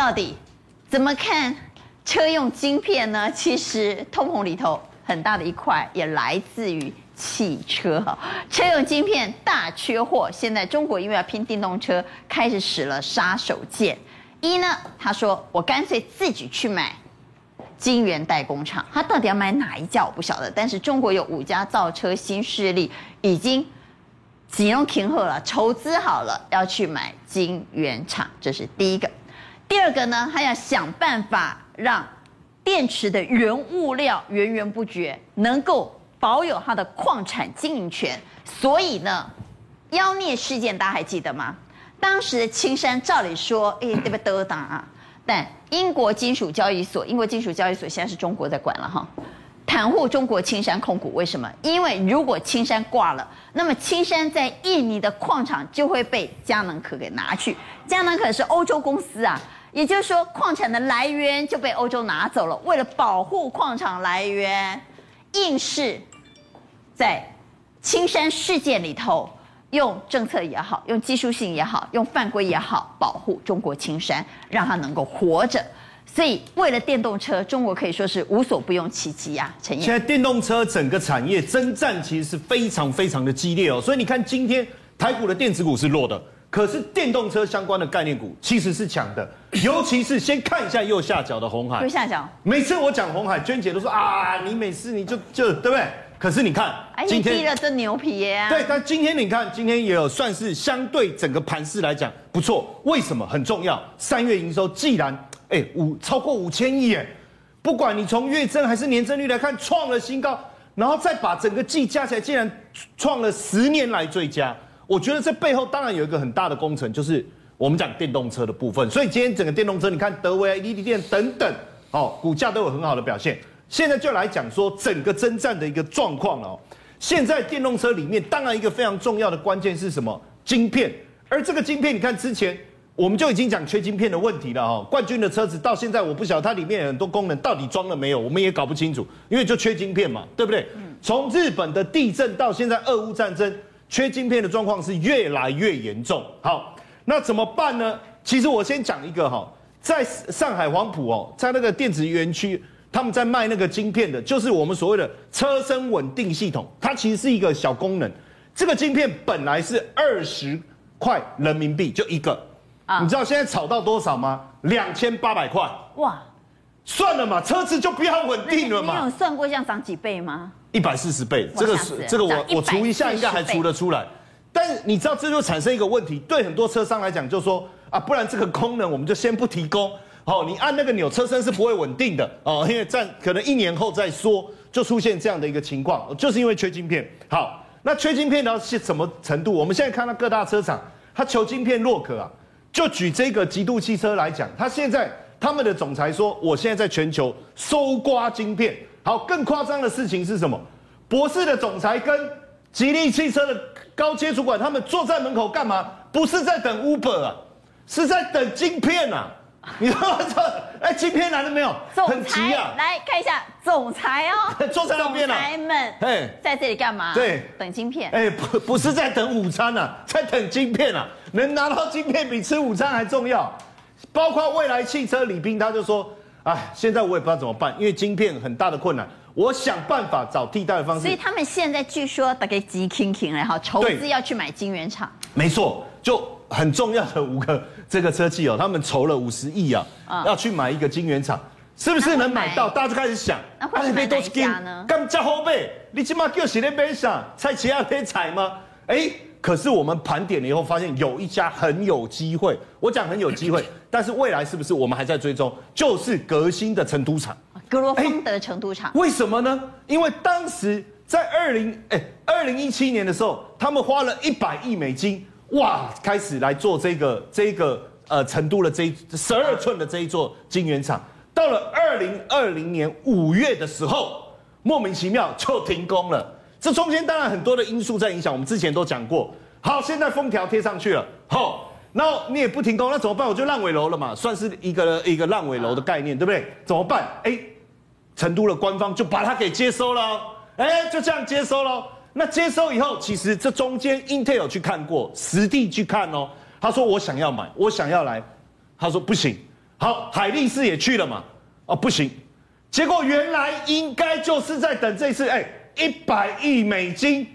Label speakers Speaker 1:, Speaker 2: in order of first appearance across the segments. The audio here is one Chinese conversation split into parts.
Speaker 1: 到底怎么看车用晶片呢？其实通膨里头很大的一块也来自于汽车，车用晶片大缺货。现在中国因为要拼电动车，开始使了杀手锏。一呢，他说我干脆自己去买晶圆代工厂。他到底要买哪一家我不晓得，但是中国有五家造车新势力已经集中平和了，筹资好了要去买晶圆厂，这是第一个。第二个呢，他要想办法让电池的原物料源源不绝，能够保有它的矿产经营权。所以呢，妖孽事件大家还记得吗？当时的青山照理说，哎，对不对？得啊，但英国金属交易所，英国金属交易所现在是中国在管了哈，袒护中国青山控股。为什么？因为如果青山挂了，那么青山在印尼的矿场就会被佳能可给拿去。佳能可是欧洲公司啊。也就是说，矿产的来源就被欧洲拿走了。为了保护矿场来源，硬是，在青山事件里头，用政策也好，用技术性也好，用犯规也好，保护中国青山，让它能够活着。所以，为了电动车，中国可以说是无所不用其极呀。陈燕，
Speaker 2: 现在电动车整个产业征战其实是非常非常的激烈哦。所以你看，今天台股的电子股是弱的。可是电动车相关的概念股其实是强的，尤其是先看一下右下角的红海。
Speaker 1: 右下角，
Speaker 2: 每次我讲红海，娟姐都说啊，你每次你就就对不对？可是你看，
Speaker 1: 今天低了真牛皮耶、啊。
Speaker 2: 对，但今天你看，今天也有算是相对整个盘势来讲不错。为什么？很重要。三月营收既然哎五超过五千亿耶，不管你从月增还是年增率来看，创了新高，然后再把整个季加起来，竟然创了十年来最佳。我觉得这背后当然有一个很大的工程，就是我们讲电动车的部分。所以今天整个电动车，你看德微、力积电等等，哦，股价都有很好的表现。现在就来讲说整个征战的一个状况哦。现在电动车里面，当然一个非常重要的关键是什么？晶片。而这个晶片，你看之前我们就已经讲缺晶片的问题了哦。冠军的车子到现在我不晓得它里面有很多功能到底装了没有，我们也搞不清楚，因为就缺晶片嘛，对不对？从日本的地震到现在俄乌战争。缺晶片的状况是越来越严重。好，那怎么办呢？其实我先讲一个哈，在上海黄埔哦，在那个电子园区，他们在卖那个晶片的，就是我们所谓的车身稳定系统。它其实是一个小功能。这个晶片本来是二十块人民币就一个，啊，你知道现在炒到多少吗？两千八百块。哇，算了嘛，车子就不要稳定了嘛。
Speaker 1: 你有算过这样涨几倍吗？
Speaker 2: 一百四十倍，这个是这个我我除一下应该还除得出来，但你知道这就产生一个问题，对很多车商来讲，就说啊，不然这个功能我们就先不提供，好，你按那个钮，车身是不会稳定的哦，因为在可能一年后再说，就出现这样的一个情况，就是因为缺晶片。好，那缺晶片到是什么程度？我们现在看到各大车厂，它求晶片若渴啊，就举这个极度汽车来讲，它现在他们的总裁说，我现在在全球搜刮晶片。好，更夸张的事情是什么？博士的总裁跟吉利汽车的高阶主管，他们坐在门口干嘛？不是在等 Uber 啊，是在等晶片啊！你知道吗？哎，晶片来了没有？很急啊！
Speaker 1: 来看一下，总裁哦，
Speaker 2: 坐在那边了。
Speaker 1: 总裁们，哎，在这里干嘛？
Speaker 2: 对，
Speaker 1: 等晶片。
Speaker 2: 哎，不，不是在等午餐啊，在等晶片啊！能拿到晶片比吃午餐还重要。包括未来汽车李斌，他就说。哎，现在我也不知道怎么办，因为晶片很大的困难，我想办法找替代的方式。
Speaker 1: 所以他们现在据说大概急 king king 然后筹资要去买晶圆厂。
Speaker 2: 没错，就很重要的五个这个车企哦，他们筹了五十亿啊，嗯、要去买一个晶圆厂，是不是能买到？大家就开始想，
Speaker 1: 那会买哪一家呢？
Speaker 2: 干加后背，你起码叫谁来买啥？蔡奇亚可以采吗？哎。可是我们盘点了以后，发现有一家很有机会。我讲很有机会，但是未来是不是我们还在追踪？就是革新的成都厂，
Speaker 1: 格罗方德成都厂。
Speaker 2: 为什么呢？因为当时在二零哎二零一七年的时候，他们花了一百亿美金，哇，开始来做这个这个呃成都的这十二寸的这一座晶圆厂。到了二零二零年五月的时候，莫名其妙就停工了。这中间当然很多的因素在影响，我们之前都讲过。好，现在封条贴上去了，好，那你也不停工，那怎么办？我就烂尾楼了嘛，算是一个一个烂尾楼的概念，对不对？怎么办？哎，成都的官方就把它给接收了，哎，就这样接收了。那接收以后，其实这中间 Intel 去看过，实地去看哦，他说我想要买，我想要来，他说不行，好，海力士也去了嘛？哦，不行。结果原来应该就是在等这次，哎，一百亿美金，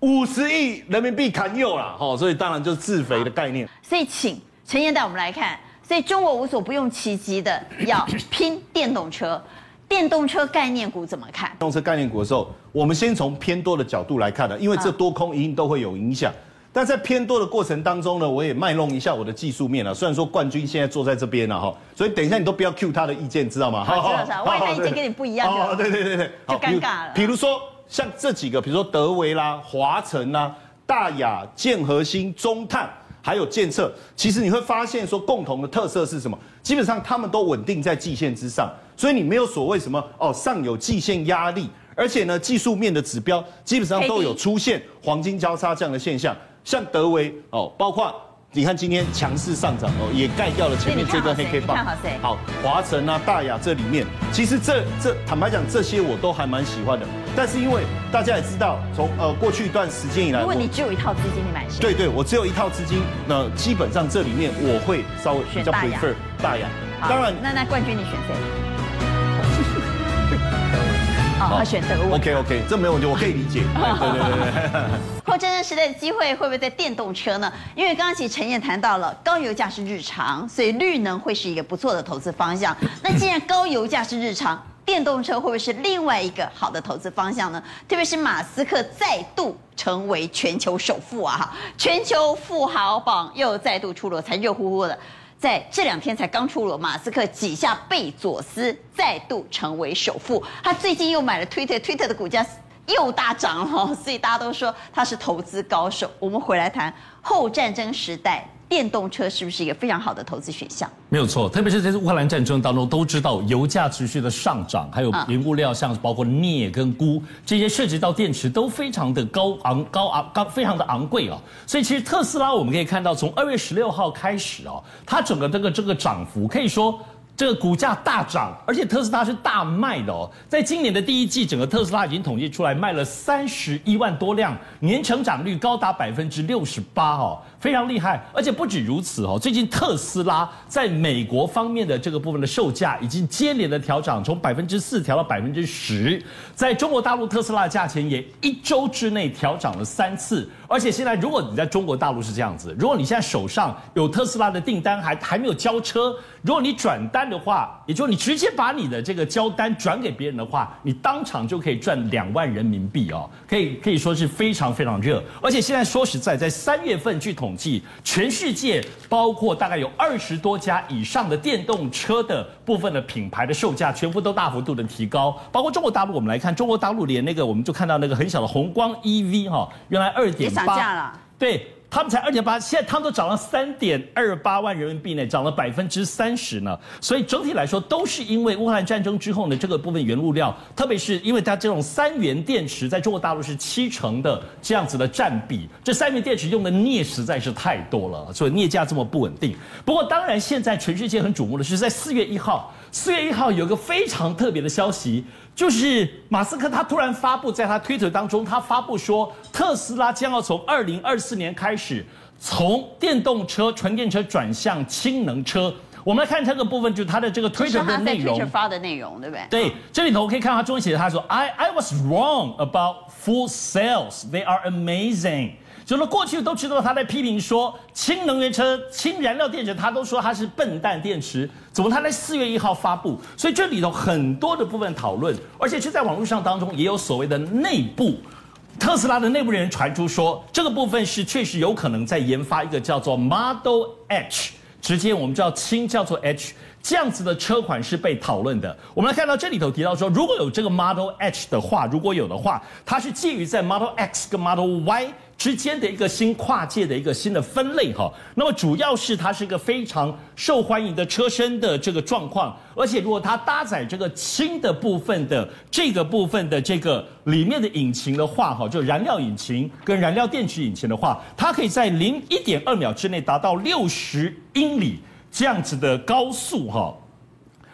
Speaker 2: 五十亿人民币砍右了，哈，所以当然就是自肥的概念。
Speaker 1: 所以请陈燕带我们来看，所以中国无所不用其极的 要拼电动车，电动车概念股怎么看？
Speaker 2: 电动车概念股的时候，我们先从偏多的角度来看的，因为这多空一定都会有影响。但在偏多的过程当中呢，我也卖弄一下我的技术面了。虽然说冠军现在坐在这边了哈，所以等一下你都不要 cue 他的意见，知道吗？
Speaker 1: 好，知道，万 一他意见跟你不一样，哦，
Speaker 2: 对对对对，
Speaker 1: 就尴尬了。
Speaker 2: 比如说像这几个，比如说德维啦、华晨啦、大雅、建和兴、中碳，还有建策，其实你会发现说共同的特色是什么？基本上他们都稳定在季线之上，所以你没有所谓什么哦上有季线压力，而且呢技术面的指标基本上都有出现黄金交叉这样的现象。像德维哦，包括你看今天强势上涨哦，也盖掉了前面这根黑 K 棒。好，华晨啊、大雅这里面，其实这这坦白讲，这些我都还蛮喜欢的。但是因为大家也知道，从呃过去一段时间以来，
Speaker 1: 如果你只有一套资金，你买谁？
Speaker 2: 对对，我只有一套资金，那基本上这里面我会稍微比较 prefer 大洋。当然，
Speaker 1: 那那冠军你选谁？哦，他选德微。
Speaker 2: OK OK，这没有问题，我可以理解。对对对对。
Speaker 1: 后战争时代的机会会不会在电动车呢？因为刚刚其实陈燕谈到了高油价是日常，所以绿能会是一个不错的投资方向。那既然高油价是日常，电动车会不会是另外一个好的投资方向呢？特别是马斯克再度成为全球首富啊！哈，全球富豪榜又再度出炉，才热乎乎的。在这两天才刚出炉，马斯克挤下贝佐斯，再度成为首富。他最近又买了 Twitter，Twitter 的股价又大涨了，所以大家都说他是投资高手。我们回来谈后战争时代。电动车是不是一个非常好的投资选项？
Speaker 3: 没有错，特别是在乌克兰战争当中，都知道油价持续的上涨，还有原物料，像包括镍跟钴这些涉及到电池都非常的高昂、高昂、高非常的昂贵哦。所以其实特斯拉我们可以看到，从二月十六号开始哦，它整个这个这个涨幅可以说。这个股价大涨，而且特斯拉是大卖的哦。在今年的第一季，整个特斯拉已经统计出来卖了三十一万多辆，年成长率高达百分之六十八哦，非常厉害。而且不止如此哦，最近特斯拉在美国方面的这个部分的售价已经接连的调涨，从百分之四调到百分之十。在中国大陆，特斯拉的价钱也一周之内调涨了三次。而且现在，如果你在中国大陆是这样子，如果你现在手上有特斯拉的订单还还没有交车，如果你转单的话，也就你直接把你的这个交单转给别人的话，你当场就可以赚两万人民币哦，可以可以说是非常非常热。而且现在说实在，在三月份据统计，全世界包括大概有二十多家以上的电动车的部分的品牌的售价，全部都大幅度的提高。包括中国大陆，我们来看中国大陆连那个我们就看到那个很小的宏光 EV 哈，原来二
Speaker 1: 点。八，
Speaker 3: 对他们才二点八，现在他们都涨了三点二八万人民币呢，涨了百分之三十呢。所以整体来说，都是因为乌克兰战争之后呢，这个部分原物料，特别是因为它这种三元电池，在中国大陆是七成的这样子的占比，这三元电池用的镍实在是太多了，所以镍价这么不稳定。不过当然，现在全世界很瞩目的是，在四月一号，四月一号有个非常特别的消息。就是马斯克他突然发布在他推特当中，他发布说特斯拉将要从二零二四年开始从电动车、纯电车转向氢能车。我们来看这个部分，就是他的这个推特的内容。
Speaker 1: 推特发的内容，对不对？
Speaker 3: 对，这里头我可以看到他中文写的，他说：“I I was wrong about full sales. They are amazing.” 就是过去都知道他在批评说氢能源车、氢燃料电池，他都说它是笨蛋电池。怎么他在四月一号发布？所以这里头很多的部分讨论，而且就在网络上当中也有所谓的内部特斯拉的内部人员传出说，这个部分是确实有可能在研发一个叫做 Model H，直接我们知道氢叫做 H 这样子的车款是被讨论的。我们来看到这里头提到说，如果有这个 Model H 的话，如果有的话，它是介于在 Model X 跟 Model Y。之间的一个新跨界的一个新的分类哈，那么主要是它是一个非常受欢迎的车身的这个状况，而且如果它搭载这个氢的部分的这个部分的这个里面的引擎的话哈，就燃料引擎跟燃料电池引擎的话，它可以在零一点二秒之内达到六十英里这样子的高速哈，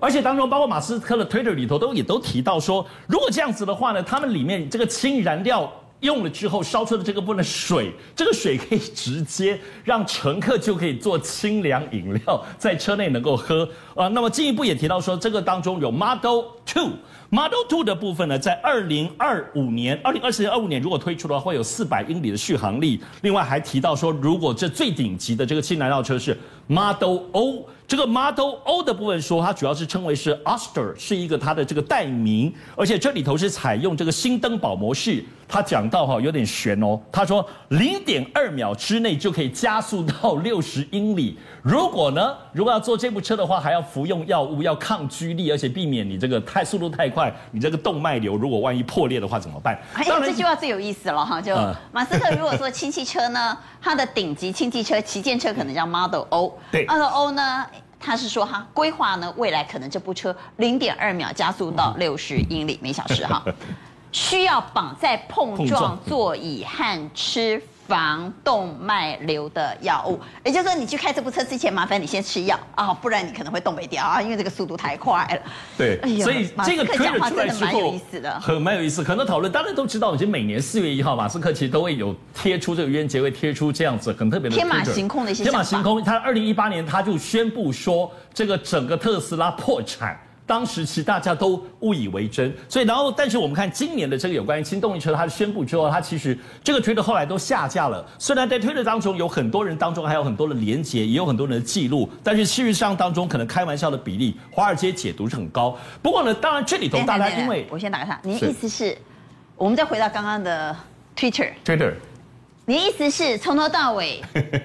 Speaker 3: 而且当中包括马斯克的 Twitter 里头都也都提到说，如果这样子的话呢，他们里面这个氢燃料。用了之后烧出的这个部分的水，这个水可以直接让乘客就可以做清凉饮料，在车内能够喝。呃，那么进一步也提到说，这个当中有 Model Two。Model Two 的部分呢，在二零二五年、二零二四年、二五年如果推出的话，会有四百英里的续航力。另外还提到说，如果这最顶级的这个氢燃料车是 Model O，这个 Model O 的部分说，它主要是称为是 Aster，是一个它的这个代名，而且这里头是采用这个新登堡模式。他讲到哈有点悬哦，他说零点二秒之内就可以加速到六十英里。如果呢，如果要坐这部车的话，还要服用药物，要抗居力，而且避免你这个太速度太快，你这个动脉瘤如果万一破裂的话怎么办？
Speaker 1: 哎，这句话最有意思了哈，就马斯克如果说氢气车呢，它的顶级氢气车旗舰车可能叫 Model O，
Speaker 3: 对
Speaker 1: ，Model O 呢，他是说哈规划呢未来可能这部车零点二秒加速到 六十英里每小时哈。需要绑在碰撞座椅和吃防动脉瘤的药物，也就是说，你去开这部车之前，麻烦你先吃药啊，不然你可能会冻未条啊，因为这个速度太快了。
Speaker 3: 对，
Speaker 1: 哎、
Speaker 3: 所以这个推了出来之后，
Speaker 1: 蛮有意思的，
Speaker 3: 很蛮有意思。很多讨论，大家都知道，已经每年四月一号，马斯克其实都会有贴出这个愚人节，会贴出这样子很特别的
Speaker 1: 天马行空的一些。
Speaker 3: 天马行空，他二零一八年他就宣布说，这个整个特斯拉破产。当时其实大家都误以为真，所以然后但是我们看今年的这个有关于氢动力车，它的宣布之后，它其实这个推特后来都下架了。虽然在推特当中有很多人当中还有很多的连结，也有很多人的记录，但是事实上当中可能开玩笑的比例，华尔街解读是很高。不过呢，当然这里头大家因为
Speaker 1: 我先打个岔，您意思是，我们再回到刚刚的 Twitter，Twitter，Twitter 意思是从头到尾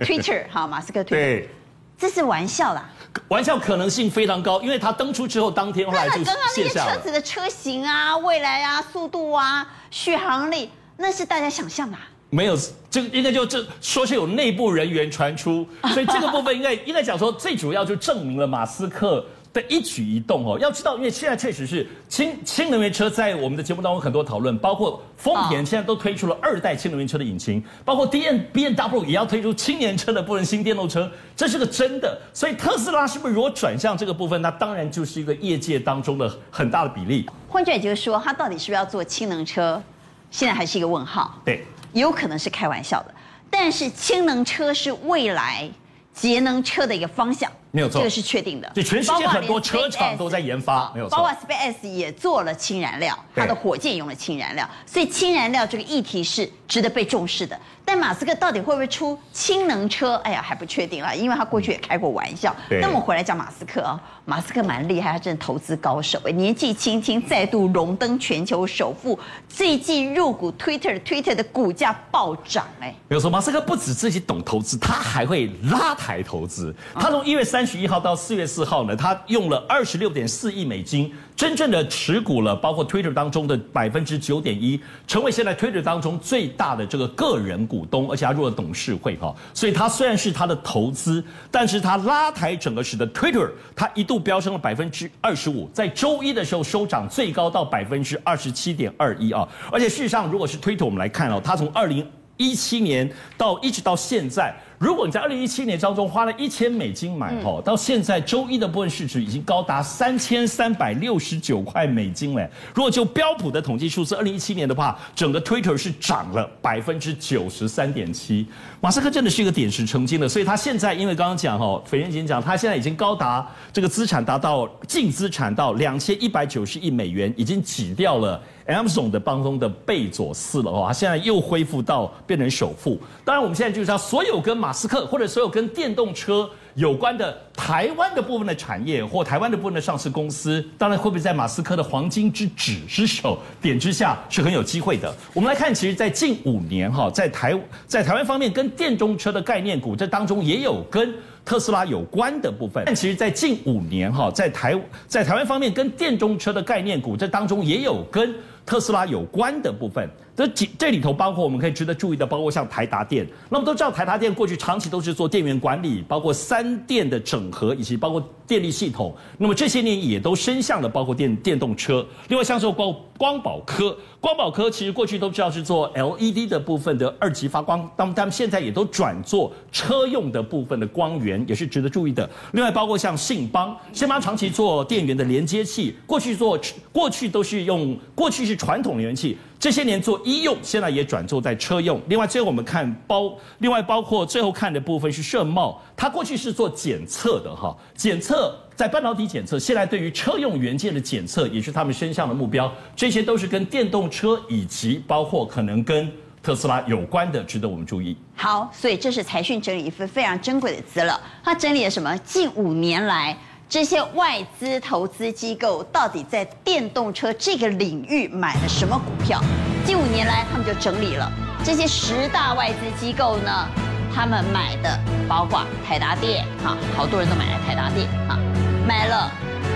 Speaker 1: Twitter 好，马斯克 Twitter，对，这是玩笑啦。
Speaker 3: 玩笑可能性非常高，因为它登出之后当天后来就卸下了。刚刚那些
Speaker 1: 车子的车型啊、未来啊、速度啊、续航力，那是大家想象的。
Speaker 3: 没有，这应该就这说是有内部人员传出，所以这个部分应该应该讲说，最主要就证明了马斯克。的一举一动哦，要知道，因为现在确实是氢氢能源车在我们的节目当中很多讨论，包括丰田现在都推出了二代氢能源车的引擎，包括 D N B N W 也要推出氢能车的部分新电动车，这是个真的。所以特斯拉是不是如果转向这个部分，那当然就是一个业界当中的很大的比例。
Speaker 1: 换句话就是说，它到底是不是要做氢能车，现在还是一个问号。
Speaker 3: 对，
Speaker 1: 有可能是开玩笑的，但是氢能车是未来节能车的一个方向。
Speaker 3: 没有错，
Speaker 1: 这个是确定的。
Speaker 3: 对，全世界很多车厂都在研发，没有错。
Speaker 1: 包括 SpaceX 也做了氢燃料，它的火箭用了氢燃料，所以氢燃料这个议题是值得被重视的。但马斯克到底会不会出氢能车？哎呀，还不确定了，因为他过去也开过玩笑。那我们回来讲马斯克啊，马斯克蛮厉害，他真的投资高手哎，年纪轻轻再度荣登全球首富，最近入股 Twitter，Twitter 的股价暴涨哎。
Speaker 3: 没有错，马斯克不止自己懂投资，他还会拉抬投资。他从一月三。十一号到四月四号呢，他用了二十六点四亿美金，真正的持股了，包括 Twitter 当中的百分之九点一，成为现在 Twitter 当中最大的这个个人股东，而且他入了董事会哈。所以，他虽然是他的投资，但是他拉抬整个使得 Twitter，他一度飙升了百分之二十五，在周一的时候收涨最高到百分之二十七点二一啊。而且事实上，如果是 Twitter，我们来看哦，他从二零一七年到一直到现在。如果你在二零一七年当中花了一千美金买哈，到现在周一的部分市值已经高达三千三百六十九块美金嘞。如果就标普的统计数字，二零一七年的话，整个 Twitter 是涨了百分之九十三点七。马斯克真的是一个点石成金的，所以他现在因为刚刚讲哈，斐娟姐讲，他现在已经高达这个资产达到净资产到两千一百九十亿美元，已经挤掉了 Amazon 的帮中的贝佐斯了哦，他现在又恢复到变成首富。当然，我们现在就是要所有跟马马斯克或者所有跟电动车有关的台湾的部分的产业或台湾的部分的上市公司，当然会不会在马斯克的黄金之指之手点之下是很有机会的。我们来看，其实，在近五年哈，在台在台湾方面跟电动车的概念股，这当中也有跟特斯拉有关的部分。但其实，在近五年哈，在台在台湾方面跟电动车的概念股，这当中也有跟特斯拉有关的部分。这几这里头包括我们可以值得注意的，包括像台达电。那么都知道台达电过去长期都是做电源管理，包括三电的整合，以及包括电力系统。那么这些年也都伸向了包括电电动车。另外像是光光宝科，光宝科其实过去都知道是做 LED 的部分的二级发光，那么他们现在也都转做车用的部分的光源，也是值得注意的。另外包括像信邦，信邦长期做电源的连接器，过去做过去都是用过去是传统能源器，这些年做医用，现在也转做在车用。另外，最后我们看包，另外包括最后看的部分是盛茂，它过去是做检测的哈，检测在半导体检测，现在对于车用元件的检测也是他们身上的目标，这些都是跟电动车以及包括可能跟特斯拉有关的，值得我们注意。
Speaker 1: 好，所以这是财讯整理一份非常珍贵的资料，它整理了什么？近五年来。这些外资投资机构到底在电动车这个领域买了什么股票？近五年来，他们就整理了这些十大外资机构呢，他们买的包括台达电，哈，好多人都买了台达电，哈，买了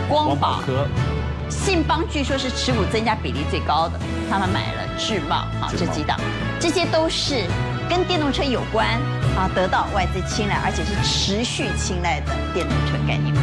Speaker 1: 光宝科，信邦据说是持股增加比例最高的，他们买了智茂，啊，这几档，这些都是跟电动车有关，啊，得到外资青睐，而且是持续青睐的电动车概念股。